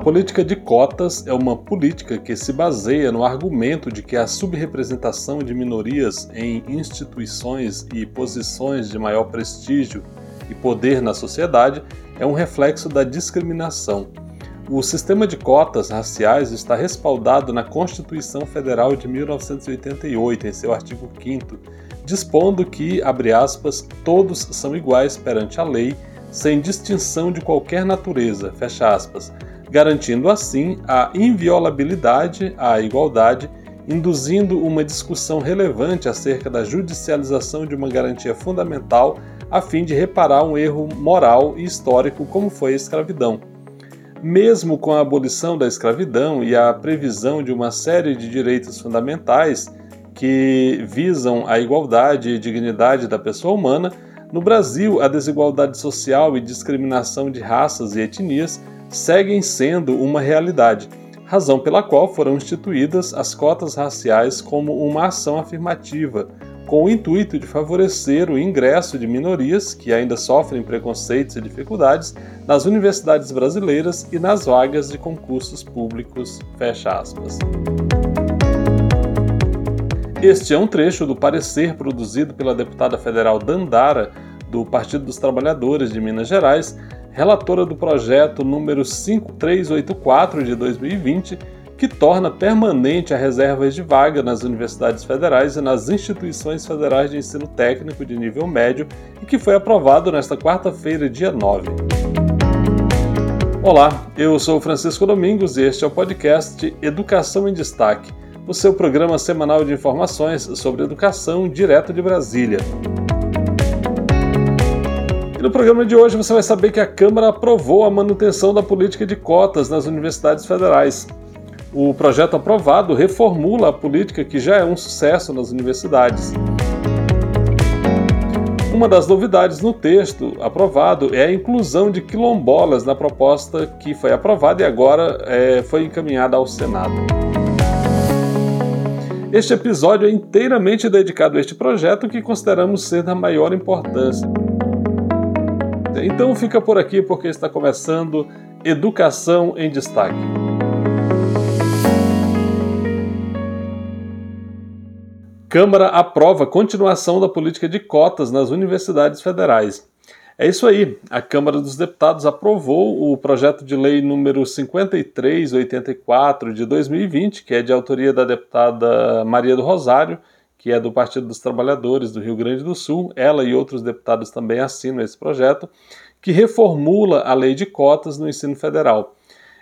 Política de cotas é uma política que se baseia no argumento de que a subrepresentação de minorias em instituições e posições de maior prestígio e poder na sociedade é um reflexo da discriminação. O sistema de cotas raciais está respaldado na Constituição Federal de 1988, em seu artigo 5, dispondo que, abre aspas, todos são iguais perante a lei, sem distinção de qualquer natureza, fecha aspas garantindo assim a inviolabilidade à igualdade, induzindo uma discussão relevante acerca da judicialização de uma garantia fundamental a fim de reparar um erro moral e histórico como foi a escravidão. Mesmo com a abolição da escravidão e a previsão de uma série de direitos fundamentais que visam a igualdade e dignidade da pessoa humana, no Brasil a desigualdade social e discriminação de raças e etnias seguem sendo uma realidade, razão pela qual foram instituídas as cotas raciais como uma ação afirmativa, com o intuito de favorecer o ingresso de minorias que ainda sofrem preconceitos e dificuldades nas universidades brasileiras e nas vagas de concursos públicos. Fecha aspas. Este é um trecho do parecer produzido pela deputada federal Dandara, do Partido dos Trabalhadores de Minas Gerais, relatora do projeto número 5384 de 2020, que torna permanente a reserva de vaga nas universidades federais e nas instituições federais de ensino técnico de nível médio e que foi aprovado nesta quarta-feira, dia 9. Olá, eu sou Francisco Domingos e este é o podcast Educação em Destaque, o seu programa semanal de informações sobre educação direto de Brasília. E no programa de hoje você vai saber que a Câmara aprovou a manutenção da política de cotas nas universidades federais. O projeto aprovado reformula a política que já é um sucesso nas universidades. Uma das novidades no texto aprovado é a inclusão de quilombolas na proposta que foi aprovada e agora é, foi encaminhada ao Senado. Este episódio é inteiramente dedicado a este projeto que consideramos ser da maior importância. Então fica por aqui porque está começando Educação em Destaque. Câmara aprova continuação da política de cotas nas universidades federais. É isso aí. A Câmara dos Deputados aprovou o projeto de lei número 5384 de 2020, que é de autoria da deputada Maria do Rosário, que é do Partido dos Trabalhadores do Rio Grande do Sul, ela e outros deputados também assinam esse projeto, que reformula a lei de cotas no ensino federal.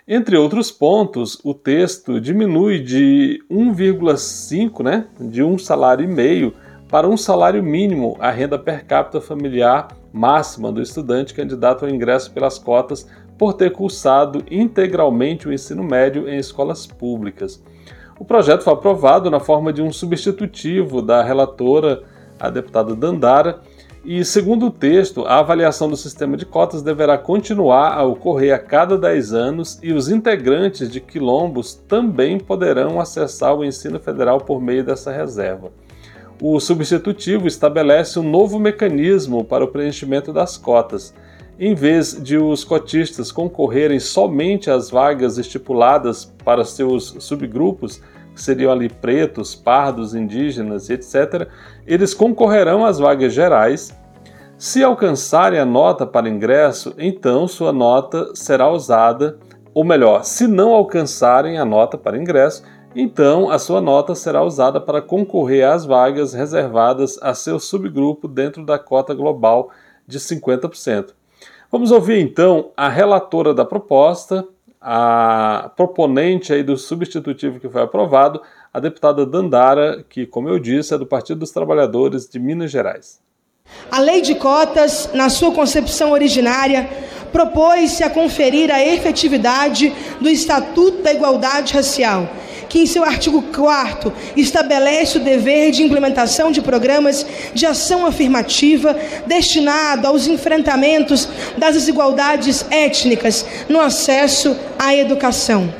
Entre outros pontos, o texto diminui de 1,5, né, de um salário e meio para um salário mínimo a renda per capita familiar máxima do estudante candidato ao ingresso pelas cotas por ter cursado integralmente o ensino médio em escolas públicas. O projeto foi aprovado na forma de um substitutivo da relatora, a deputada Dandara, e, segundo o texto, a avaliação do sistema de cotas deverá continuar a ocorrer a cada 10 anos e os integrantes de quilombos também poderão acessar o ensino federal por meio dessa reserva. O substitutivo estabelece um novo mecanismo para o preenchimento das cotas. Em vez de os cotistas concorrerem somente às vagas estipuladas para seus subgrupos, que seriam ali pretos, pardos, indígenas, etc., eles concorrerão às vagas gerais. Se alcançarem a nota para ingresso, então sua nota será usada, ou melhor, se não alcançarem a nota para ingresso, então a sua nota será usada para concorrer às vagas reservadas a seu subgrupo dentro da cota global de 50%. Vamos ouvir então a relatora da proposta, a proponente aí do substitutivo que foi aprovado, a deputada Dandara, que, como eu disse, é do Partido dos Trabalhadores de Minas Gerais. A lei de cotas, na sua concepção originária, propôs-se a conferir a efetividade do Estatuto da Igualdade Racial que, em seu artigo 4, estabelece o dever de implementação de programas de ação afirmativa destinado aos enfrentamentos das desigualdades étnicas no acesso à educação.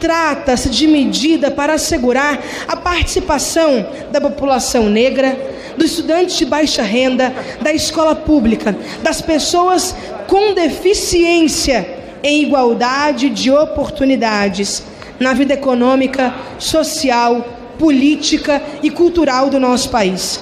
Trata-se de medida para assegurar a participação da população negra, dos estudantes de baixa renda, da escola pública, das pessoas com deficiência em igualdade de oportunidades na vida econômica, social, política e cultural do nosso país.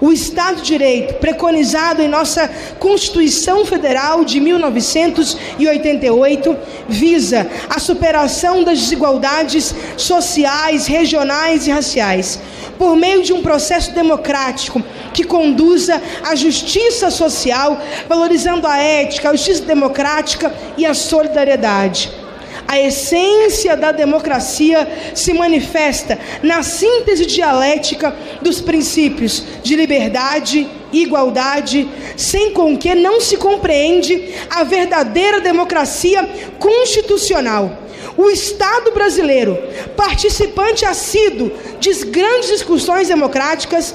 O Estado de Direito, preconizado em nossa Constituição Federal de 1988, visa a superação das desigualdades sociais, regionais e raciais, por meio de um processo democrático que conduza à justiça social, valorizando a ética, a justiça democrática e a solidariedade. A essência da democracia se manifesta na síntese dialética dos princípios de liberdade igualdade, sem com que não se compreende a verdadeira democracia constitucional. O Estado brasileiro, participante assíduo de grandes discussões democráticas,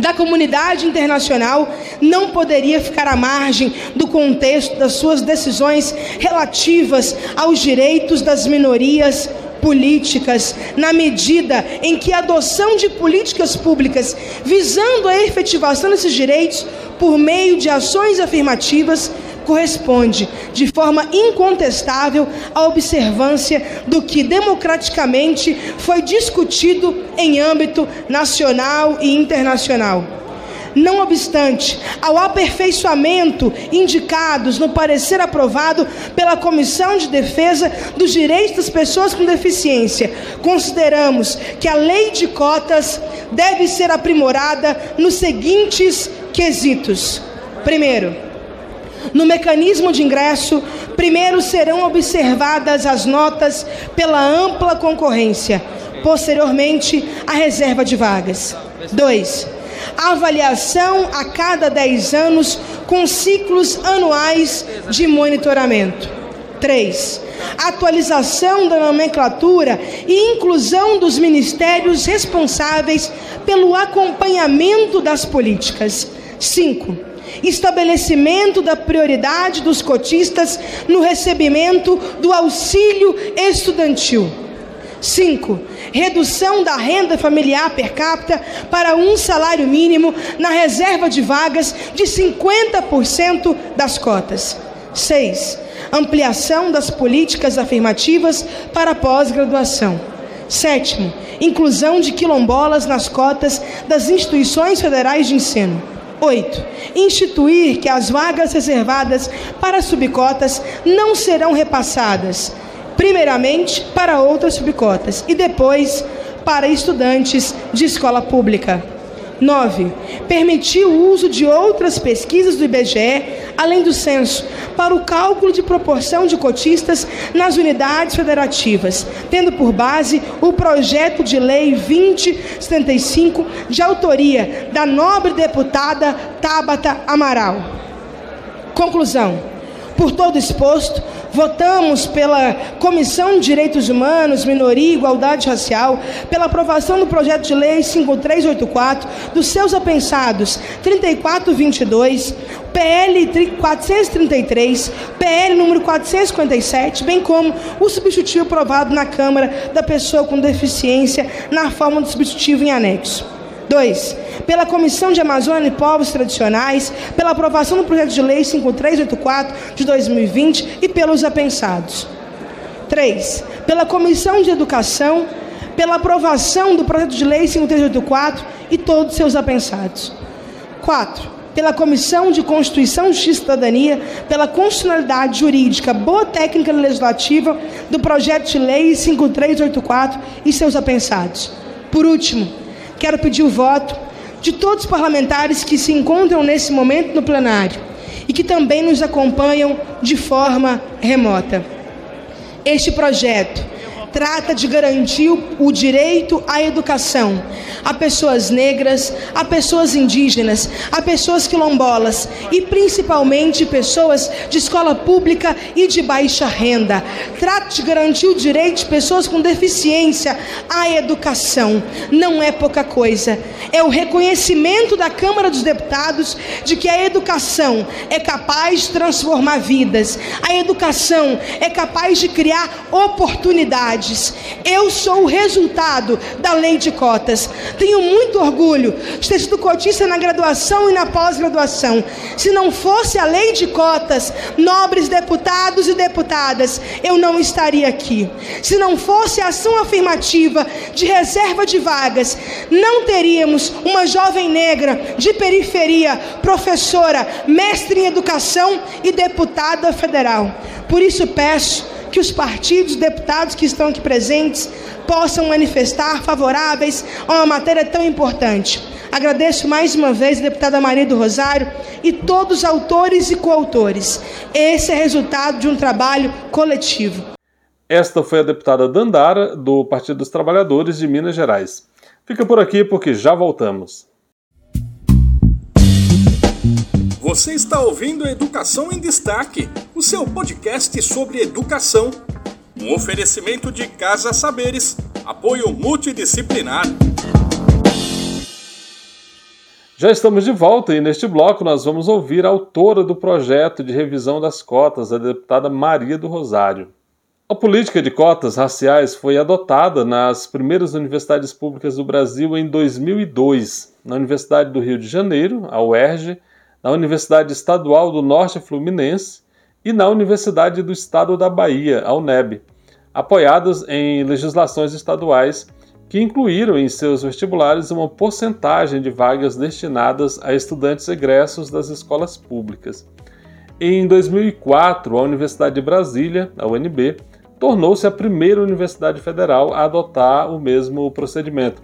da comunidade internacional não poderia ficar à margem do contexto das suas decisões relativas aos direitos das minorias políticas, na medida em que a adoção de políticas públicas visando a efetivação desses direitos por meio de ações afirmativas corresponde de forma incontestável à observância do que democraticamente foi discutido em âmbito nacional e internacional. Não obstante, ao aperfeiçoamento indicados no parecer aprovado pela Comissão de Defesa dos Direitos das Pessoas com Deficiência, consideramos que a lei de cotas deve ser aprimorada nos seguintes quesitos. Primeiro, no mecanismo de ingresso, primeiro serão observadas as notas pela ampla concorrência, posteriormente, a reserva de vagas. 2. Avaliação a cada 10 anos com ciclos anuais de monitoramento. 3. Atualização da nomenclatura e inclusão dos ministérios responsáveis pelo acompanhamento das políticas. 5 estabelecimento da prioridade dos cotistas no recebimento do auxílio estudantil. 5. Redução da renda familiar per capita para um salário mínimo na reserva de vagas de 50% das cotas. 6. Ampliação das políticas afirmativas para pós-graduação. Sétimo, inclusão de quilombolas nas cotas das instituições federais de ensino. 8. Instituir que as vagas reservadas para subcotas não serão repassadas, primeiramente para outras subcotas e depois para estudantes de escola pública. 9. Permitir o uso de outras pesquisas do IBGE, além do censo, para o cálculo de proporção de cotistas nas unidades federativas, tendo por base o projeto de lei 2075, de autoria da nobre deputada Tabata Amaral. Conclusão. Por todo exposto, Votamos pela Comissão de Direitos Humanos, Minoria e Igualdade Racial, pela aprovação do projeto de lei 5384, dos seus apensados 3422, PL 433, PL número 457, bem como o substitutivo aprovado na Câmara da pessoa com deficiência na forma do substitutivo em anexo. 2. Pela Comissão de Amazônia e Povos Tradicionais, pela aprovação do projeto de lei 5384 de 2020 e pelos apensados. 3. Pela Comissão de Educação, pela aprovação do projeto de lei 5384 e todos seus apensados. 4 pela Comissão de Constituição, Justiça e Cidadania, pela constitucionalidade jurídica, boa técnica legislativa do projeto de lei 5384 e seus apensados. Por último, quero pedir o voto de todos os parlamentares que se encontram nesse momento no plenário e que também nos acompanham de forma remota. Este projeto trata de garantir o direito à educação a pessoas negras, a pessoas indígenas, a pessoas quilombolas e principalmente pessoas de escola pública e de baixa renda. Trata de garantir o direito de pessoas com deficiência à educação. Não é pouca coisa. É o reconhecimento da Câmara dos Deputados de que a educação é capaz de transformar vidas. A educação é capaz de criar oportunidades. Eu sou o resultado da lei de cotas. Tenho muito orgulho de ter sido cotista na graduação e na pós-graduação. Se não fosse a lei de cotas, nobres deputados e deputadas, eu não estaria aqui. Se não fosse a ação afirmativa de reserva de vagas, não teríamos uma jovem negra de periferia, professora, mestre em educação e deputada federal. Por isso peço que os partidos, deputados que estão aqui presentes, possam manifestar favoráveis a uma matéria tão importante. Agradeço mais uma vez a deputada Maria do Rosário e todos os autores e coautores. Esse é resultado de um trabalho coletivo. Esta foi a deputada Dandara, do Partido dos Trabalhadores de Minas Gerais. Fica por aqui porque já voltamos. Você está ouvindo Educação em Destaque, o seu podcast sobre educação. Um oferecimento de Casa Saberes, apoio multidisciplinar. Já estamos de volta e neste bloco nós vamos ouvir a autora do projeto de revisão das cotas, a deputada Maria do Rosário. A política de cotas raciais foi adotada nas primeiras universidades públicas do Brasil em 2002, na Universidade do Rio de Janeiro, a UERJ, na Universidade Estadual do Norte Fluminense e na Universidade do Estado da Bahia, a UNEB, apoiadas em legislações estaduais que incluíram em seus vestibulares uma porcentagem de vagas destinadas a estudantes egressos das escolas públicas. Em 2004, a Universidade de Brasília, a UNB, tornou-se a primeira universidade federal a adotar o mesmo procedimento.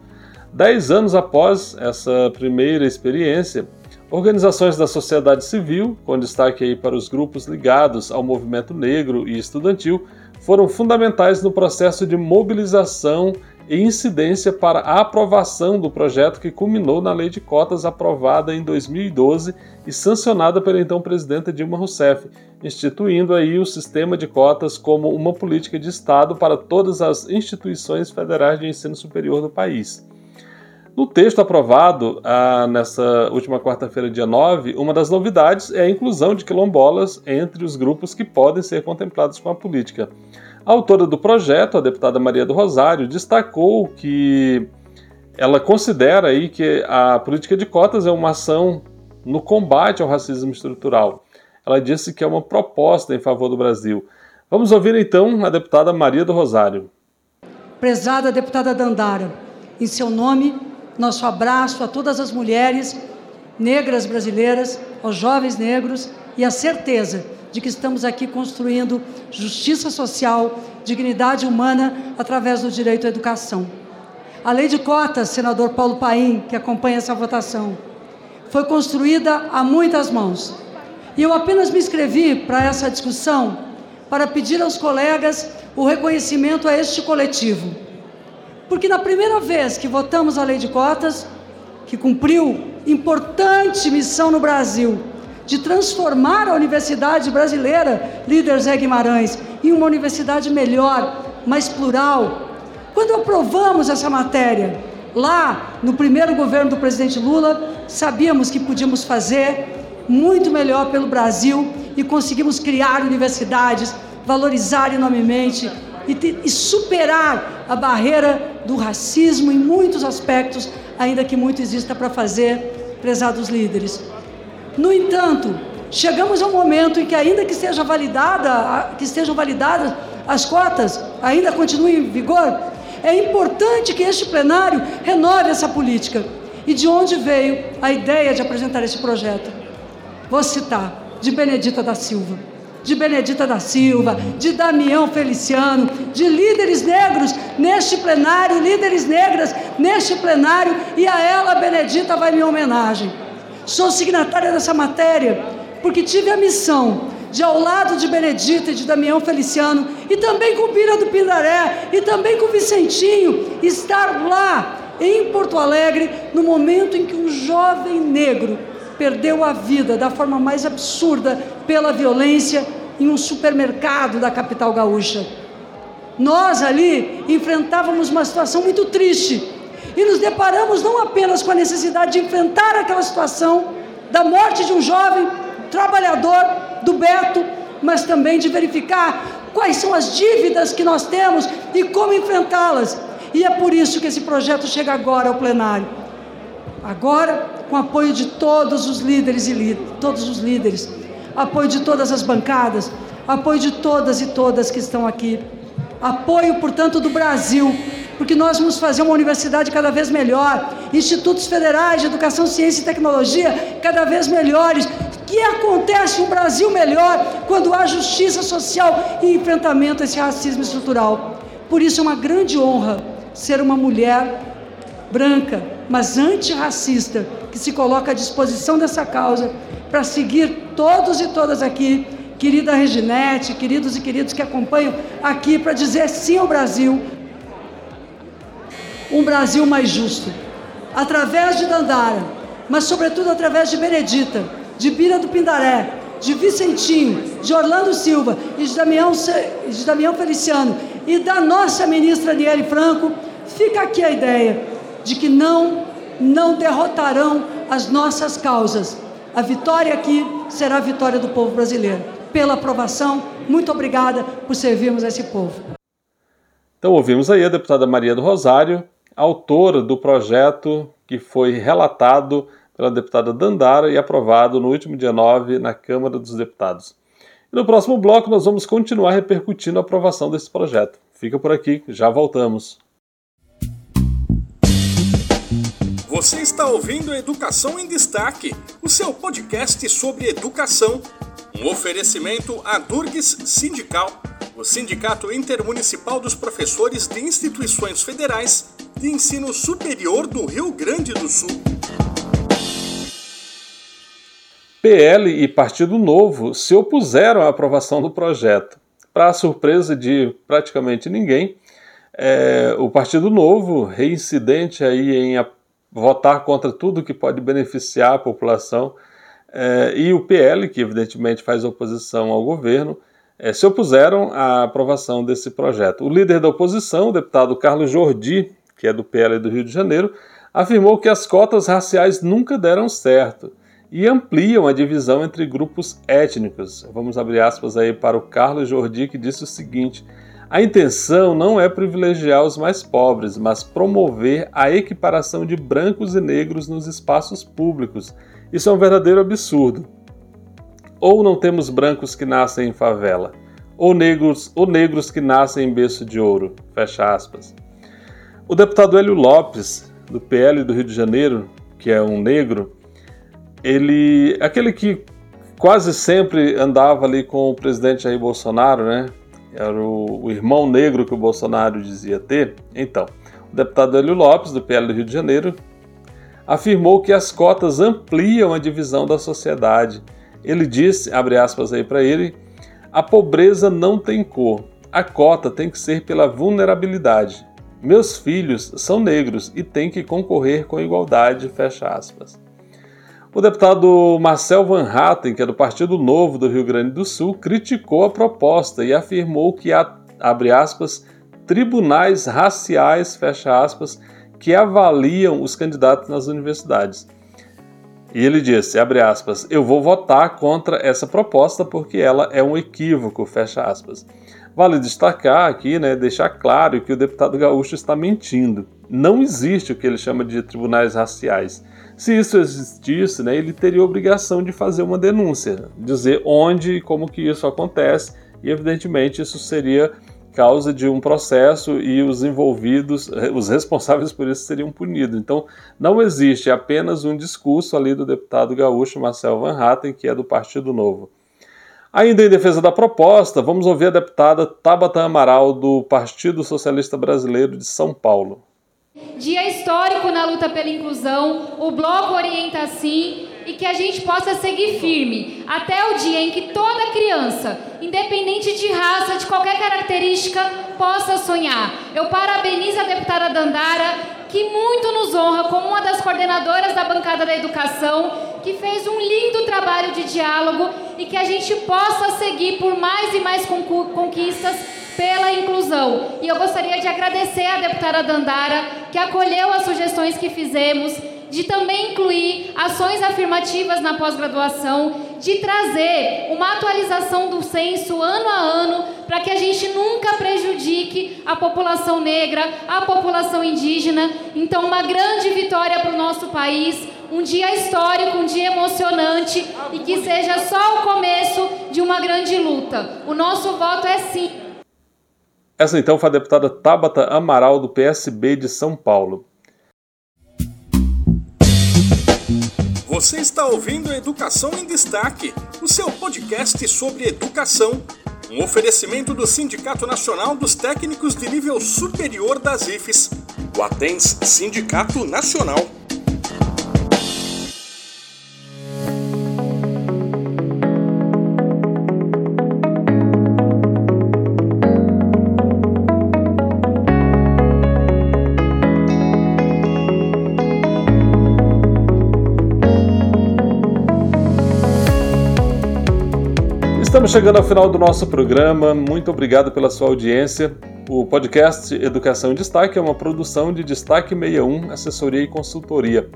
Dez anos após essa primeira experiência, organizações da sociedade civil, com destaque aí para os grupos ligados ao movimento negro e estudantil, foram fundamentais no processo de mobilização e incidência para a aprovação do projeto que culminou na Lei de Cotas aprovada em 2012 e sancionada pela então presidenta Dilma Rousseff, instituindo aí o sistema de cotas como uma política de Estado para todas as instituições federais de ensino superior do país. No texto aprovado ah, nessa última quarta-feira, dia 9, uma das novidades é a inclusão de quilombolas entre os grupos que podem ser contemplados com a política. A autora do projeto, a deputada Maria do Rosário, destacou que ela considera aí que a política de cotas é uma ação no combate ao racismo estrutural. Ela disse que é uma proposta em favor do Brasil. Vamos ouvir então a deputada Maria do Rosário. Prezada deputada Dandara, em seu nome, nosso abraço a todas as mulheres negras brasileiras, aos jovens negros e a certeza de que estamos aqui construindo justiça social, dignidade humana através do direito à educação. A lei de cotas, senador Paulo Paim, que acompanha essa votação, foi construída a muitas mãos. E eu apenas me inscrevi para essa discussão para pedir aos colegas o reconhecimento a este coletivo. Porque na primeira vez que votamos a lei de cotas, que cumpriu importante missão no Brasil, de transformar a universidade brasileira, líder Zé Guimarães, em uma universidade melhor, mais plural. Quando aprovamos essa matéria, lá no primeiro governo do presidente Lula, sabíamos que podíamos fazer muito melhor pelo Brasil e conseguimos criar universidades, valorizar enormemente e, e superar a barreira do racismo em muitos aspectos, ainda que muito exista para fazer, prezados líderes. No entanto, chegamos a um momento em que ainda que seja validada, que estejam validadas as cotas, ainda continuem em vigor, é importante que este plenário renove essa política. E de onde veio a ideia de apresentar esse projeto? Vou citar de Benedita da Silva. De Benedita da Silva, de Damião Feliciano, de líderes negros neste plenário, líderes negras neste plenário, e a ela, Benedita, vai minha homenagem. Sou signatária dessa matéria porque tive a missão de, ao lado de Benedita e de Damião Feliciano, e também com Bira do Pindaré, e também com Vicentinho, estar lá em Porto Alegre no momento em que um jovem negro perdeu a vida da forma mais absurda pela violência em um supermercado da capital gaúcha. Nós ali enfrentávamos uma situação muito triste e nos deparamos não apenas com a necessidade de enfrentar aquela situação da morte de um jovem trabalhador do Beto, mas também de verificar quais são as dívidas que nós temos e como enfrentá-las. E é por isso que esse projeto chega agora ao plenário. Agora, com apoio de todos os líderes e todos os líderes, apoio de todas as bancadas, apoio de todas e todas que estão aqui, apoio, portanto, do Brasil, porque nós vamos fazer uma universidade cada vez melhor, institutos federais de educação, ciência e tecnologia cada vez melhores. Que acontece um Brasil melhor quando há justiça social e enfrentamento a esse racismo estrutural. Por isso é uma grande honra ser uma mulher branca, mas antirracista, que se coloca à disposição dessa causa para seguir todos e todas aqui, querida Reginete, queridos e queridos que acompanham aqui para dizer sim ao Brasil, um Brasil mais justo, através de Dandara, mas sobretudo através de Benedita, de Bira do Pindaré, de Vicentinho, de Orlando Silva e de Damião, de Damião Feliciano e da nossa ministra Aniele Franco, fica aqui a ideia de que não, não derrotarão as nossas causas. A vitória aqui será a vitória do povo brasileiro. Pela aprovação, muito obrigada por servirmos esse povo. Então ouvimos aí a deputada Maria do Rosário, autora do projeto que foi relatado pela deputada Dandara e aprovado no último dia 9 na Câmara dos Deputados. E no próximo bloco nós vamos continuar repercutindo a aprovação desse projeto. Fica por aqui, já voltamos. Você está ouvindo Educação em Destaque, o seu podcast sobre educação. Um oferecimento à Durgues Sindical, o Sindicato Intermunicipal dos Professores de Instituições Federais de Ensino Superior do Rio Grande do Sul. PL e Partido Novo se opuseram à aprovação do projeto. Para surpresa de praticamente ninguém, é, o Partido Novo, reincidente aí em votar contra tudo que pode beneficiar a população, é, e o PL, que evidentemente faz oposição ao governo, é, se opuseram à aprovação desse projeto. O líder da oposição, o deputado Carlos Jordi, que é do PL do Rio de Janeiro, afirmou que as cotas raciais nunca deram certo e ampliam a divisão entre grupos étnicos. Vamos abrir aspas aí para o Carlos Jordi, que disse o seguinte: a intenção não é privilegiar os mais pobres, mas promover a equiparação de brancos e negros nos espaços públicos. Isso é um verdadeiro absurdo. Ou não temos brancos que nascem em favela, ou negros, ou negros que nascem em berço de ouro. Fecha aspas. O deputado Hélio Lopes, do PL do Rio de Janeiro, que é um negro, ele. aquele que quase sempre andava ali com o presidente Jair Bolsonaro, né? Era o, o irmão negro que o Bolsonaro dizia ter. Então, o deputado Hélio Lopes, do PL do Rio de Janeiro, afirmou que as cotas ampliam a divisão da sociedade. Ele disse, abre aspas aí para ele, a pobreza não tem cor. A cota tem que ser pela vulnerabilidade. Meus filhos são negros e têm que concorrer com igualdade, fecha aspas. O deputado Marcel Van Hatten, que é do Partido Novo do Rio Grande do Sul, criticou a proposta e afirmou que há, abre aspas, tribunais raciais, fecha aspas, que avaliam os candidatos nas universidades. E ele disse, abre aspas, eu vou votar contra essa proposta porque ela é um equívoco, fecha aspas. Vale destacar aqui, né, deixar claro que o deputado gaúcho está mentindo. Não existe o que ele chama de tribunais raciais. Se isso existisse, né, ele teria obrigação de fazer uma denúncia, dizer onde e como que isso acontece, e evidentemente isso seria causa de um processo e os envolvidos, os responsáveis por isso seriam punidos. Então, não existe apenas um discurso ali do deputado gaúcho Marcel Van Hatten, que é do Partido Novo. Ainda em defesa da proposta, vamos ouvir a deputada Tabata Amaral, do Partido Socialista Brasileiro de São Paulo. Dia histórico na luta pela inclusão, o Bloco Orienta Sim e que a gente possa seguir firme até o dia em que toda criança, independente de raça, de qualquer característica, possa sonhar. Eu parabenizo a deputada Dandara, que muito nos honra como uma das coordenadoras da bancada da educação, que fez um lindo trabalho de diálogo e que a gente possa seguir por mais e mais conquistas pela inclusão. E eu gostaria de agradecer à deputada Dandara, que acolheu as sugestões que fizemos de também incluir ações afirmativas na pós-graduação, de trazer uma atualização do censo ano a ano, para que a gente nunca prejudique a população negra, a população indígena. Então, uma grande vitória para o nosso país, um dia histórico, um dia emocionante e que seja só o começo de uma grande luta. O nosso voto é sim. Essa então foi a deputada Tabata Amaral, do PSB de São Paulo. Você está ouvindo Educação em Destaque, o seu podcast sobre educação. Um oferecimento do Sindicato Nacional dos Técnicos de Nível Superior das IFES, o Atens Sindicato Nacional. Estamos chegando ao final do nosso programa. Muito obrigado pela sua audiência. O podcast Educação em Destaque é uma produção de Destaque 61, assessoria e consultoria.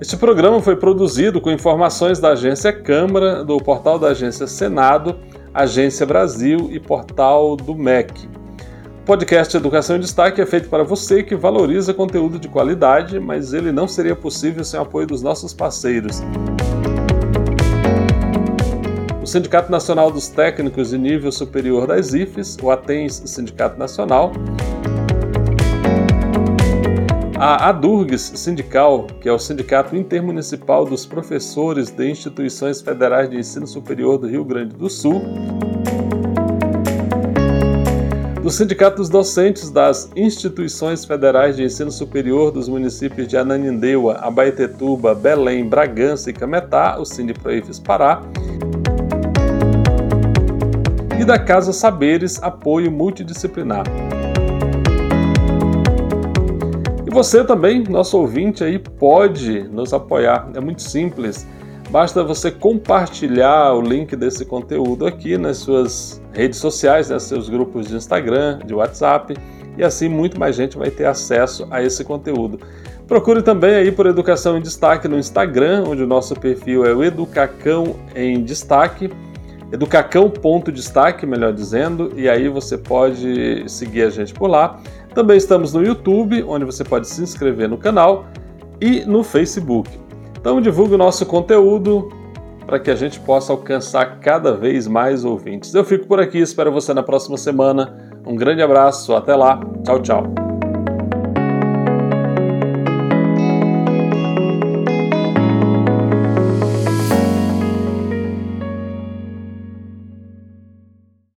Este programa foi produzido com informações da Agência Câmara, do portal da Agência Senado, Agência Brasil e portal do MEC. O podcast Educação em Destaque é feito para você que valoriza conteúdo de qualidade, mas ele não seria possível sem o apoio dos nossos parceiros. Sindicato Nacional dos Técnicos de Nível Superior das IFES, o ATENS Sindicato Nacional, a ADURGS Sindical, que é o Sindicato Intermunicipal dos Professores de Instituições Federais de Ensino Superior do Rio Grande do Sul, do Sindicato dos Docentes das Instituições Federais de Ensino Superior dos municípios de Ananindeua, Abaetetuba, Belém, Bragança e Cametá, o Sindiproifes Pará, da Casa Saberes Apoio Multidisciplinar. E você também, nosso ouvinte aí, pode nos apoiar. É muito simples. Basta você compartilhar o link desse conteúdo aqui nas suas redes sociais, nos seus grupos de Instagram, de WhatsApp, e assim muito mais gente vai ter acesso a esse conteúdo. Procure também aí por Educação em Destaque no Instagram, onde o nosso perfil é o Educacão em Destaque Educacão ponto destaque, melhor dizendo, e aí você pode seguir a gente por lá. Também estamos no YouTube, onde você pode se inscrever no canal, e no Facebook. Então divulgue o nosso conteúdo para que a gente possa alcançar cada vez mais ouvintes. Eu fico por aqui, espero você na próxima semana. Um grande abraço, até lá, tchau, tchau.